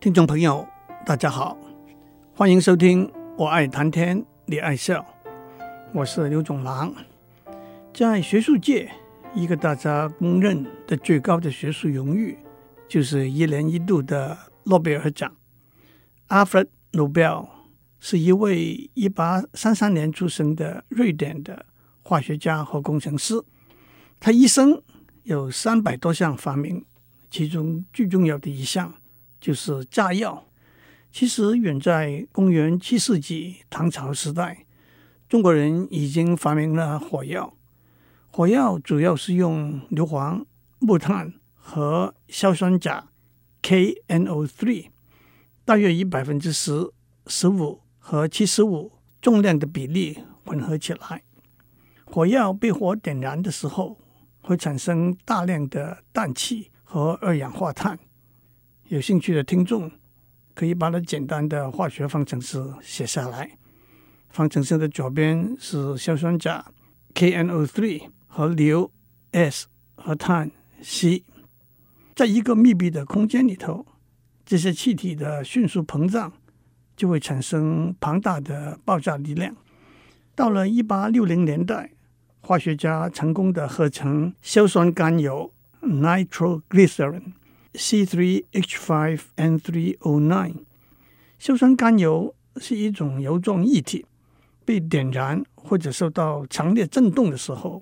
听众朋友，大家好，欢迎收听《我爱谈天，你爱笑》，我是刘总郎。在学术界，一个大家公认的最高的学术荣誉，就是一年一度的诺贝尔奖。Alfred Nobel 是一位一八三三年出生的瑞典的化学家和工程师，他一生有三百多项发明，其中最重要的一项。就是炸药。其实远在公元七世纪唐朝时代，中国人已经发明了火药。火药主要是用硫磺、木炭和硝酸钾 （KNO3），大约以百分之十、十五和七十五重量的比例混合起来。火药被火点燃的时候，会产生大量的氮气和二氧化碳。有兴趣的听众可以把它简单的化学方程式写下来。方程式的左边是硝酸钾 KNO3 和硫 S 和碳 C，在一个密闭的空间里头，这些气体的迅速膨胀就会产生庞大的爆炸力量。到了一八六零年代，化学家成功的合成硝酸甘油 （Nitroglycerin）。C3H5N3O9，硝酸甘油是一种油状液体，被点燃或者受到强烈震动的时候，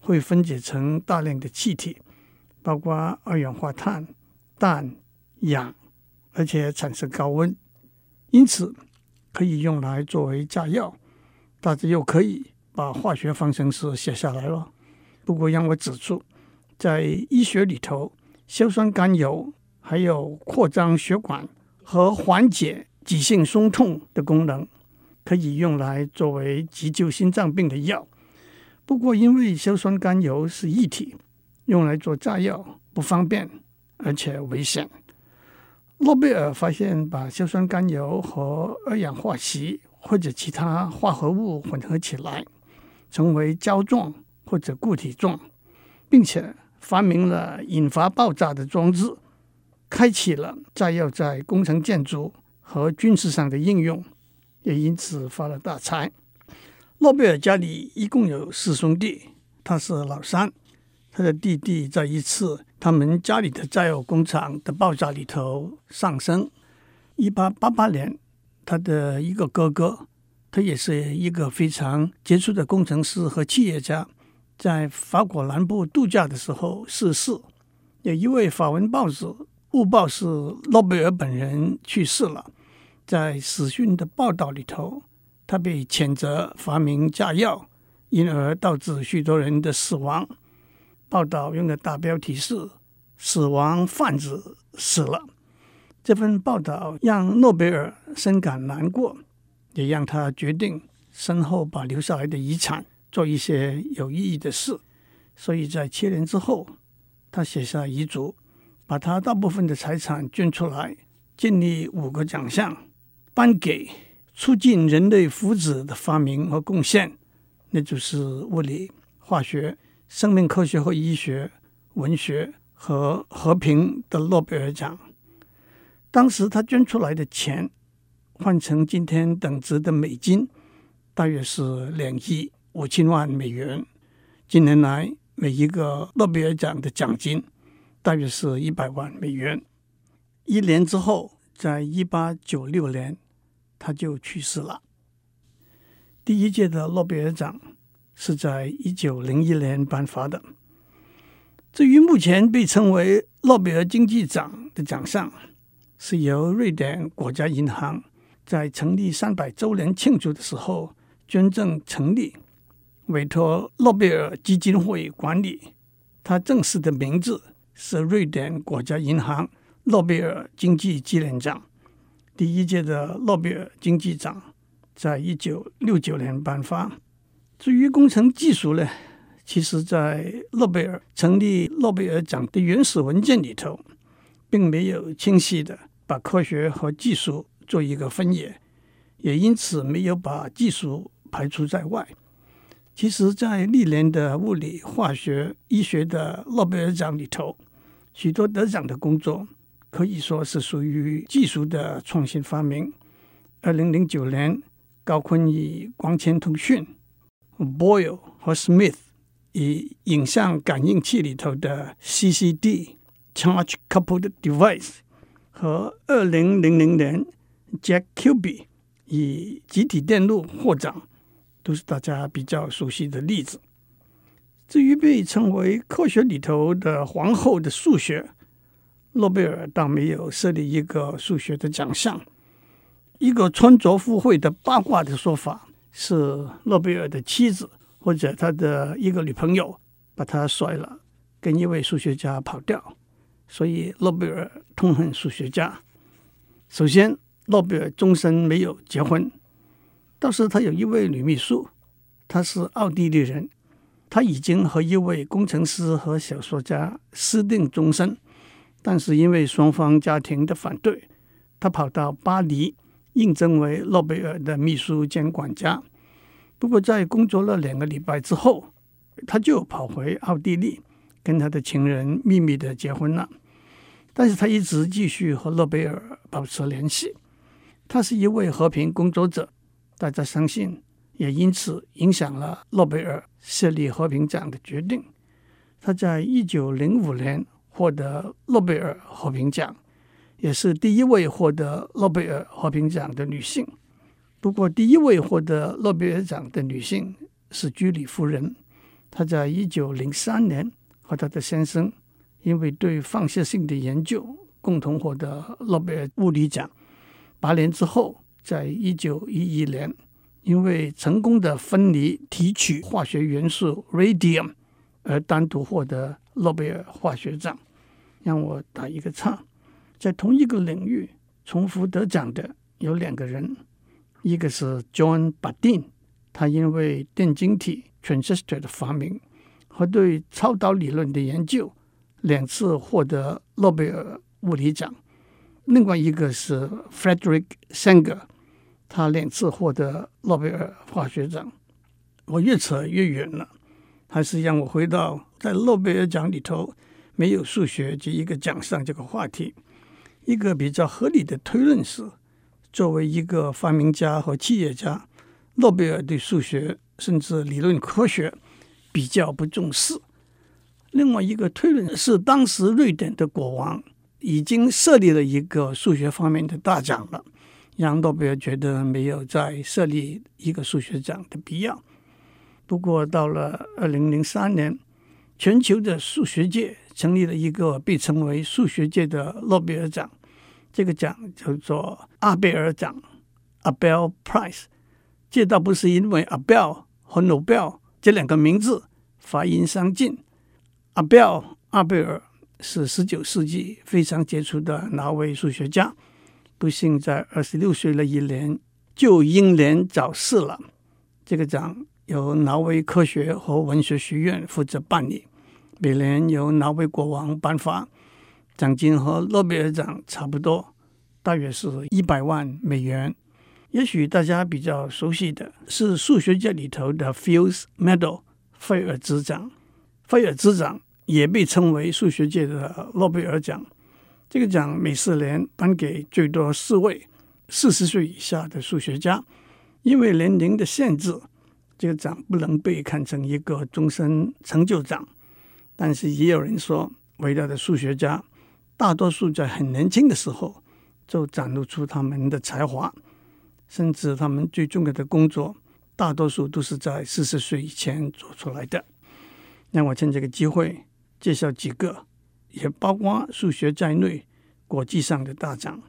会分解成大量的气体，包括二氧化碳、氮、氧，而且产生高温，因此可以用来作为炸药。大家又可以把化学方程式写下来了。不过让我指出，在医学里头。硝酸甘油还有扩张血管和缓解急性胸痛的功能，可以用来作为急救心脏病的药。不过，因为硝酸甘油是液体，用来做炸药不方便，而且危险。诺贝尔发现，把硝酸甘油和二氧化锡或者其他化合物混合起来，成为胶状或者固体状，并且。发明了引发爆炸的装置，开启了炸药在工程建筑和军事上的应用，也因此发了大财。诺贝尔家里一共有四兄弟，他是老三。他的弟弟在一次他们家里的炸药工厂的爆炸里头丧生。一八八八年，他的一个哥哥，他也是一个非常杰出的工程师和企业家。在法国南部度假的时候逝世，有一位法文报纸误报是诺贝尔本人去世了。在死讯的报道里头，他被谴责发明炸药，因而导致许多人的死亡。报道用的大标题是“死亡贩子死了”。这份报道让诺贝尔深感难过，也让他决定身后把留下来的遗产。做一些有意义的事，所以在七年之后，他写下遗嘱，把他大部分的财产捐出来，建立五个奖项，颁给促进人类福祉的发明和贡献，那就是物理、化学、生命科学和医学、文学和和平的诺贝尔奖。当时他捐出来的钱，换成今天等值的美金，大约是两亿。五千万美元。近年来，每一个诺贝尔奖的奖金大约是一百万美元。一年之后，在一八九六年，他就去世了。第一届的诺贝尔奖是在一九零一年颁发的。至于目前被称为诺贝尔经济奖的奖项，是由瑞典国家银行在成立三百周年庆祝的时候捐赠成立。委托诺贝尔基金会管理，它正式的名字是瑞典国家银行诺贝尔经济纪念奖。第一届的诺贝尔经济奖在一九六九年颁发。至于工程技术呢，其实，在诺贝尔成立诺贝尔奖的原始文件里头，并没有清晰的把科学和技术做一个分野，也因此没有把技术排除在外。其实，在历年的物理、化学、医学的诺贝尔奖里头，许多得奖的工作可以说是属于技术的创新发明。二零零九年，高錕以光纤通讯，Boyle 和 Smith 以影像感应器里头的 CCD（Charge Coupled Device） 和二零零零年 Jack Kilby 以集体电路获奖，都是大家比较熟悉的例子。至于被称为科学里头的皇后的数学，诺贝尔倒没有设立一个数学的奖项。一个穿着附会的八卦的说法是，诺贝尔的妻子或者他的一个女朋友把他甩了，跟一位数学家跑掉，所以诺贝尔痛恨数学家。首先，诺贝尔终身没有结婚，倒是他有一位女秘书，她是奥地利人。他已经和一位工程师和小说家私定终身，但是因为双方家庭的反对，他跑到巴黎应征为诺贝尔的秘书兼管家。不过，在工作了两个礼拜之后，他就跑回奥地利，跟他的情人秘密的结婚了。但是他一直继续和诺贝尔保持联系。他是一位和平工作者，大家相信。也因此影响了诺贝尔设立和平奖的决定。他在一九零五年获得诺贝尔和平奖，也是第一位获得诺贝尔和平奖的女性。不过，第一位获得诺贝尔奖的女性是居里夫人。她在一九零三年和她的先生因为对放射性的研究共同获得诺贝尔物理奖。八年之后，在一九一一年。因为成功的分离提取化学元素 radium 而单独获得诺贝尔化学奖。让我打一个岔，在同一个领域重复得奖的有两个人，一个是 John Bardeen，他因为电晶体 transistor 的发明和对超导理论的研究两次获得诺贝尔物理奖。另外一个是 Frederick Sanger。他两次获得诺贝尔化学奖，我越扯越远了，还是让我回到在诺贝尔奖里头没有数学这一个奖项这个话题。一个比较合理的推论是，作为一个发明家和企业家，诺贝尔对数学甚至理论科学比较不重视。另外一个推论是，当时瑞典的国王已经设立了一个数学方面的大奖了。让诺贝尔觉得没有再设立一个数学奖的必要。不过，到了二零零三年，全球的数学界成立了一个被称为“数学界的诺贝尔奖”。这个奖叫做阿贝尔奖 （Abel Prize）。这倒不是因为阿贝尔和诺贝尔这两个名字发音相近。阿贝尔阿贝尔是十九世纪非常杰出的挪威数学家。不幸在二十六岁那一年就英年早逝了。这个奖由挪威科学和文学学院负责办理，每年由挪威国王颁发，奖金和诺贝尔奖差不多，大约是一百万美元。也许大家比较熟悉的是数学界里头的 Fields Medal 菲尔兹奖，菲尔兹奖也被称为数学界的诺贝尔奖。这个奖每四年颁给最多四位四十岁以下的数学家，因为年龄的限制，这个奖不能被看成一个终身成就奖。但是也有人说，伟大的数学家大多数在很年轻的时候就展露出他们的才华，甚至他们最重要的工作大多数都是在四十岁以前做出来的。让我趁这个机会介绍几个。也包括数学在内，国际上的大奖。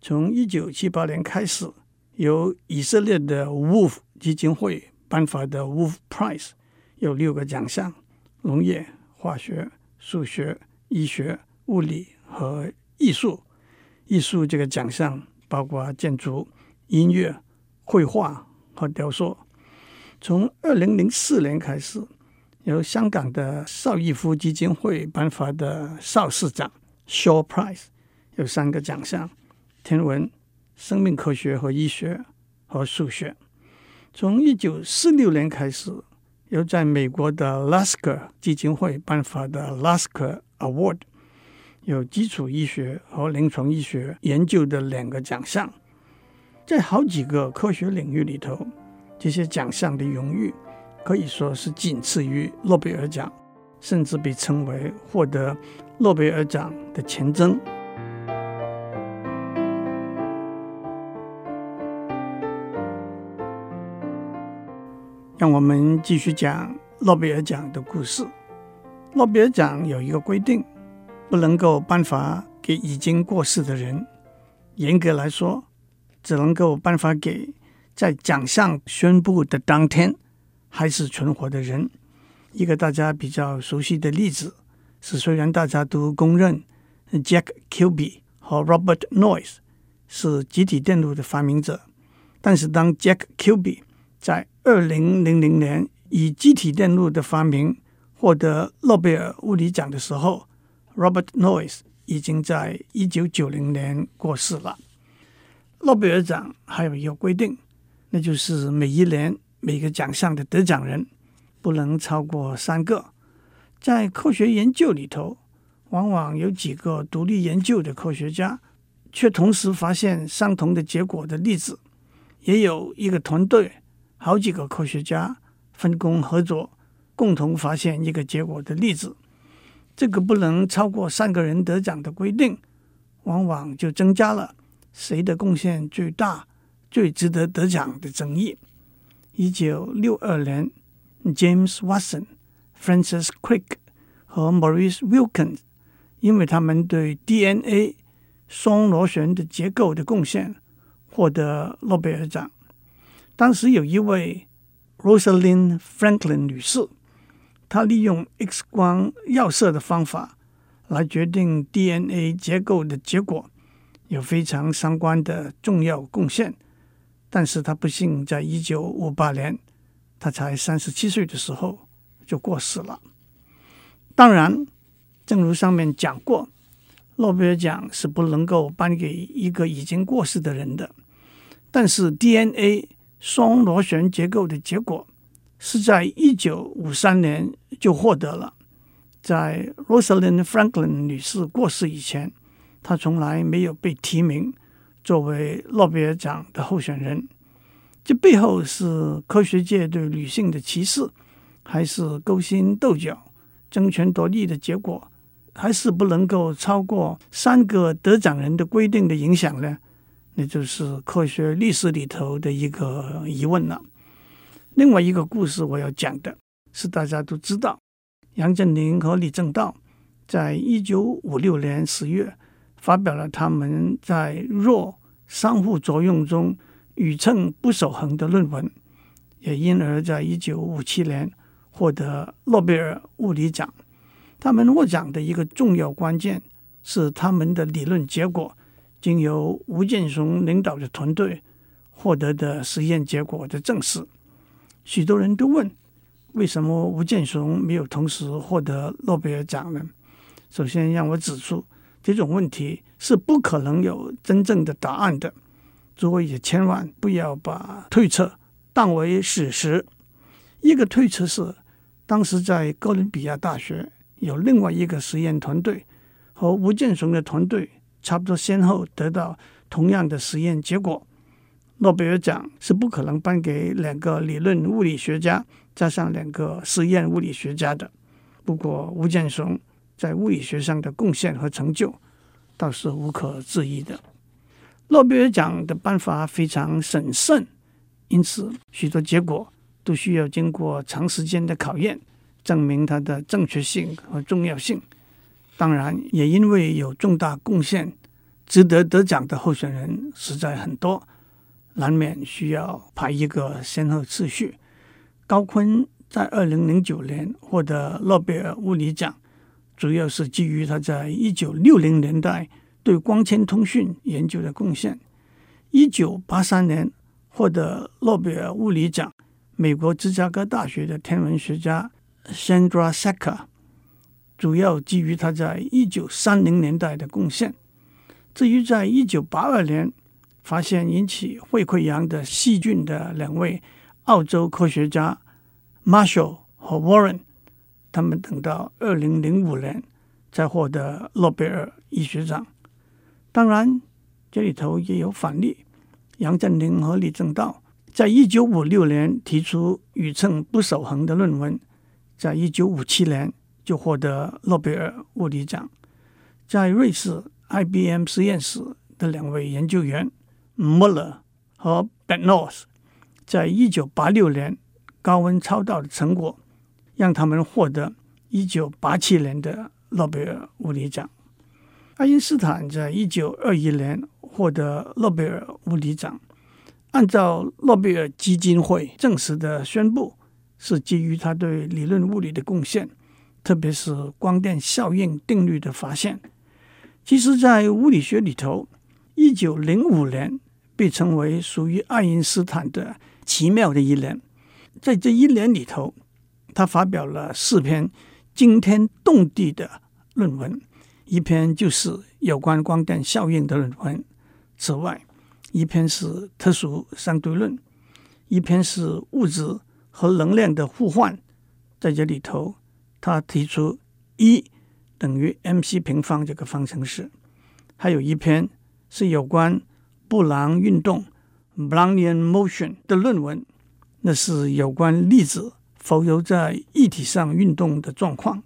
从一九七八年开始，由以色列的 Wolf 基金会颁发的 Wolf Prize 有六个奖项：农业、化学、数学、医学、物理和艺术。艺术这个奖项包括建筑、音乐、绘画和雕塑。从二零零四年开始。由香港的邵逸夫基金会颁发的邵市长 （Shaw Prize） 有三个奖项：天文、生命科学和医学和数学。从一九四六年开始，由在美国的拉斯克基金会颁发的拉斯克 Award，有基础医学和临床医学研究的两个奖项。在好几个科学领域里头，这些奖项的荣誉可以说是仅次于诺贝尔奖，甚至被称为获得诺贝尔奖的前征。让我们继续讲诺贝尔奖的故事。诺贝尔奖有一个规定，不能够颁发给已经过世的人。严格来说，只能够颁发给在奖项宣布的当天还是存活的人。一个大家比较熟悉的例子是，虽然大家都公认 Jack Kilby 和 Robert Noyce 是集体电路的发明者，但是当 Jack Kilby 在二零零零年以集体电路的发明获得诺贝尔物理奖的时候，Robert Noyce 已经在一九九零年过世了。诺贝尔奖还有一个规定，那就是每一年每个奖项的得奖人不能超过三个。在科学研究里头，往往有几个独立研究的科学家，却同时发现相同的结果的例子；也有一个团队，好几个科学家分工合作，共同发现一个结果的例子。这个不能超过三个人得奖的规定，往往就增加了。谁的贡献最大、最值得得奖的争议？一九六二年，James Watson、Francis Crick 和 Maurice Wilkins 因为他们对 DNA 双螺旋的结构的贡献，获得诺贝尔奖。当时有一位 Rosalind Franklin 女士，她利用 X 光绕射的方法来决定 DNA 结构的结果。有非常相关的重要贡献，但是他不幸在一九五八年，他才三十七岁的时候就过世了。当然，正如上面讲过，诺贝尔奖是不能够颁给一个已经过世的人的。但是 DNA 双螺旋结构的结果是在一九五三年就获得了，在 Rosalind Franklin 女士过世以前。她从来没有被提名作为诺贝尔奖的候选人，这背后是科学界对女性的歧视，还是勾心斗角、争权夺利的结果，还是不能够超过三个得奖人的规定的影响呢？那就是科学历史里头的一个疑问了。另外一个故事我要讲的是，大家都知道，杨振宁和李政道在一九五六年十月。发表了他们在弱相互作用中宇称不守恒的论文，也因而在一九五七年获得诺贝尔物理奖。他们获奖的一个重要关键是他们的理论结果经由吴健雄领导的团队获得的实验结果的证实。许多人都问，为什么吴健雄没有同时获得诺贝尔奖呢？首先让我指出。这种问题是不可能有真正的答案的，诸位也千万不要把推测当为事实。一个推测是，当时在哥伦比亚大学有另外一个实验团队和吴健雄的团队差不多先后得到同样的实验结果，诺贝尔奖是不可能颁给两个理论物理学家加上两个实验物理学家的。不过吴健雄。在物理学上的贡献和成就，倒是无可置疑的。诺贝尔奖的颁发非常审慎，因此许多结果都需要经过长时间的考验，证明它的正确性和重要性。当然，也因为有重大贡献、值得得奖的候选人实在很多，难免需要排一个先后次序。高锟在二零零九年获得诺贝尔物理奖。主要是基于他在一九六零年代对光纤通讯研究的贡献。一九八三年获得诺贝尔物理奖，美国芝加哥大学的天文学家 Chandrasekhar，主要基于他在一九三零年代的贡献。至于在一九八二年发现引起胃溃疡的细菌的两位澳洲科学家 Marshall 和 Warren。他们等到二零零五年才获得诺贝尔医学奖。当然，这里头也有反例，杨振宁和李政道在一九五六年提出宇称不守恒的论文，在一九五七年就获得诺贝尔物理奖。在瑞士 IBM 实验室的两位研究员 Muller 和 Bednorz 在一九八六年高温超导的成果，让他们获得一九八七年的诺贝尔物理奖。爱因斯坦在一九二一年获得诺贝尔物理奖，按照诺贝尔基金会正式的宣布，是基于他对理论物理的贡献，特别是光电效应定律的发现。其实，在物理学里头，一九零五年被称为属于爱因斯坦的奇妙的一年。在这一年里头，他发表了四篇惊天动地的论文，一篇就是有关光电效应的论文。此外，一篇是特殊相对论，一篇是物质和能量的互换。在这里头，他提出一。等于 mc 平方这个方程式，还有一篇是有关布朗运动 （Brownian motion） 的论文，那是有关粒子浮游在液体上运动的状况。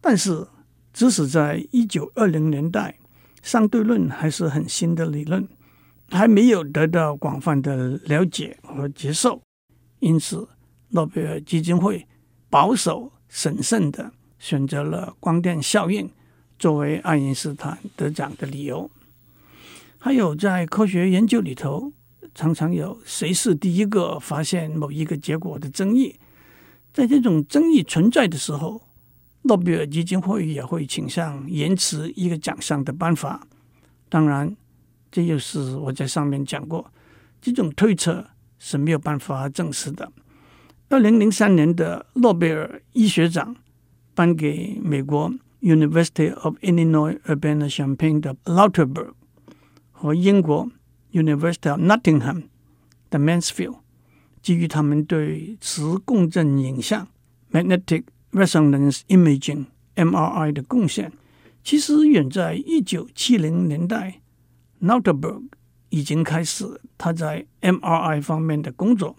但是，即使在一九二零年代，相对论还是很新的理论，还没有得到广泛的了解和接受，因此，诺贝尔基金会保守审慎的。选择了光电效应作为爱因斯坦得奖的理由。还有在科学研究里头，常常有谁是第一个发现某一个结果的争议。在这种争议存在的时候，诺贝尔基金会也会倾向延迟一个奖项的颁发。当然，这就是我在上面讲过，这种推测是没有办法证实的。二零零三年的诺贝尔医学奖。颁给美国 University of Illinois Urbana-Champaign 的 Lauterberg 和英国 University of Nottingham 的 Mansfield，基于他们对磁共振影像 （Magnetic Resonance Imaging, MRI） 的贡献，其实远在一九七零年代，Notterberg 已经开始他在 MRI 方面的工作。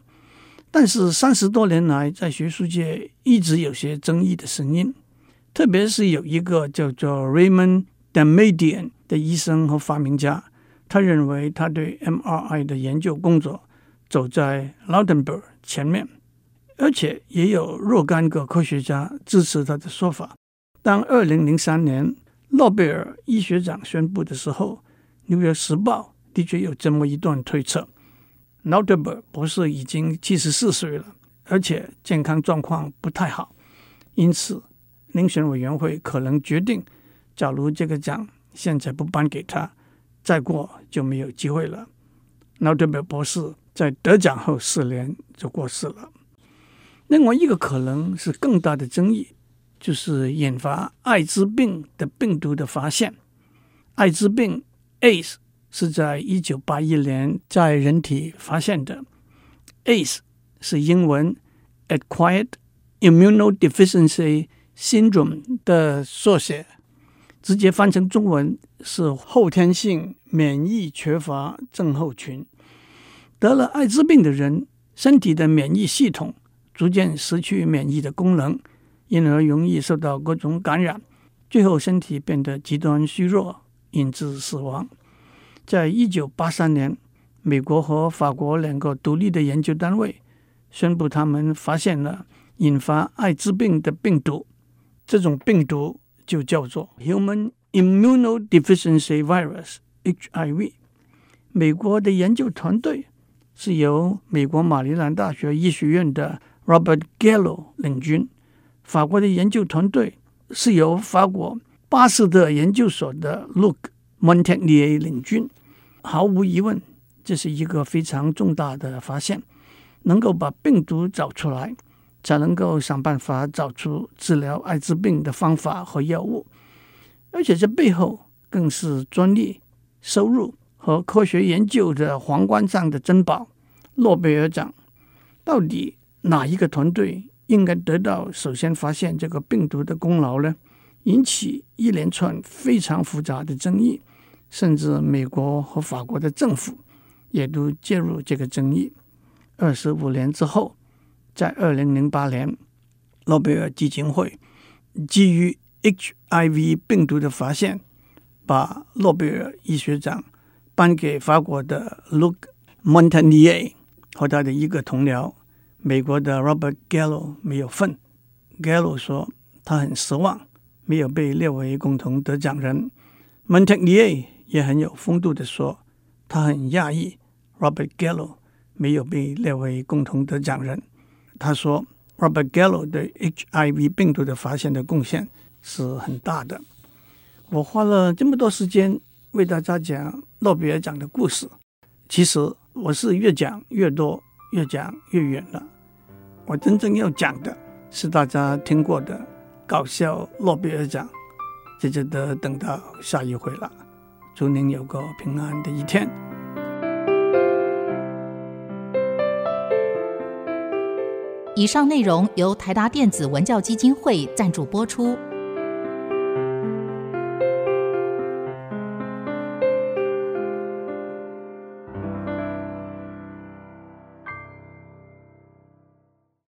但是三十多年来，在学术界一直有些争议的声音，特别是有一个叫做 Raymond Damadian 的医生和发明家，他认为他对 MRI 的研究工作走在 Lauterbur 前面，而且也有若干个科学家支持他的说法。当二零零三年诺贝尔医学奖宣布的时候，《纽约时报》的确有这么一段推测。Lauterbur 博士已经七十四岁了，而且健康状况不太好，因此遴选委员会可能决定，假如这个奖现在不颁给他，再过就没有机会了。Lauterbur 博士在得奖后四年就过世了。另外一个可能是更大的争议，就是引发艾滋病的病毒的发现，艾滋病 AIDS。是在一九八一年在人体发现的。AIDS 是英文 Acquired Immunodeficiency Syndrome 的缩写，直接翻成中文是后天性免疫缺乏症候群。得了艾滋病的人，身体的免疫系统逐渐失去免疫的功能，因而容易受到各种感染，最后身体变得极端虚弱，引致死亡。在一九八三年，美国和法国两个独立的研究单位宣布，他们发现了引发艾滋病的病毒。这种病毒就叫做 Human Immunodeficiency Virus（HIV）。美国的研究团队是由美国马里兰大学医学院的 Robert Gallo 领军，法国的研究团队是由法国巴斯德研究所的 Luc Montagnier 领军，毫无疑问，这是一个非常重大的发现。能够把病毒找出来，才能够想办法找出治疗艾滋病的方法和药物。而且这背后更是专利、收入和科学研究的皇冠上的珍宝——诺贝尔奖。到底哪一个团队应该得到首先发现这个病毒的功劳呢？引起一连串非常复杂的争议，甚至美国和法国的政府也都介入这个争议。二十五年之后，在二零零八年，诺贝尔基金会基于 HIV 病毒的发现，把诺贝尔医学奖颁给法国的 Luc Montagnier 和他的一个同僚，美国的 Robert Gallo 没有份。Gallo 说他很失望，没有被列为共同得奖人。Montagnier 也很有风度地说，他很讶异 Robert Gallo 没有被列为共同得奖人。他说，Robert Gallo 对 HIV 病毒的发现的贡献是很大的。我花了这么多时间为大家讲诺贝尔奖的故事，其实我是越讲越多，越讲越远了。我真正要讲的是大家听过的搞笑诺贝尔奖，这就得等到下一回了。祝您有个平安的一天。以上内容由台达电子文教基金会赞助播出。